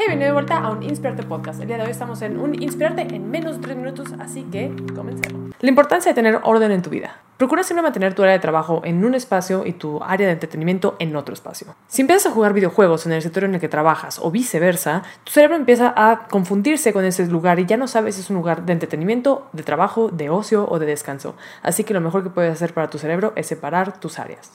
Hey, bienvenido de vuelta a un Inspirarte Podcast. El día de hoy estamos en un Inspirarte en menos de 3 minutos, así que comencemos. La importancia de tener orden en tu vida. Procura siempre mantener tu área de trabajo en un espacio y tu área de entretenimiento en otro espacio. Si empiezas a jugar videojuegos en el sector en el que trabajas o viceversa, tu cerebro empieza a confundirse con ese lugar y ya no sabes si es un lugar de entretenimiento, de trabajo, de ocio o de descanso. Así que lo mejor que puedes hacer para tu cerebro es separar tus áreas.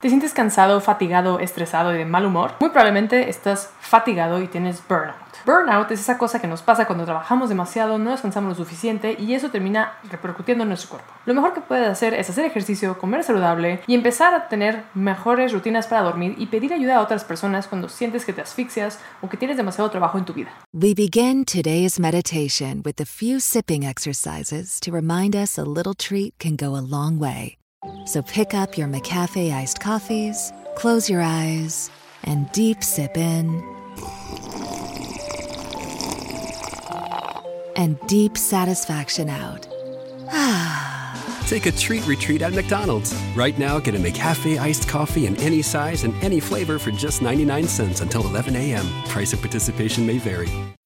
¿Te sientes cansado, fatigado, estresado y de mal humor? Muy probablemente estás fatigado y tienes burnout. Burnout es esa cosa que nos pasa cuando trabajamos demasiado, no descansamos lo suficiente y eso termina repercutiendo en nuestro cuerpo. Lo mejor que puedes hacer es hacer ejercicio, comer saludable y empezar a tener mejores rutinas para dormir y pedir ayuda a otras personas cuando sientes que te asfixias o que tienes demasiado trabajo en tu vida. We begin today's meditation with a few sipping exercises to remind us a little treat can go a long way. So pick up your McCafe iced coffees, close your eyes, and deep sip in. And deep satisfaction out. Take a treat retreat at McDonald's. Right now, get a McCafe iced coffee in any size and any flavor for just 99 cents until 11 a.m. Price of participation may vary.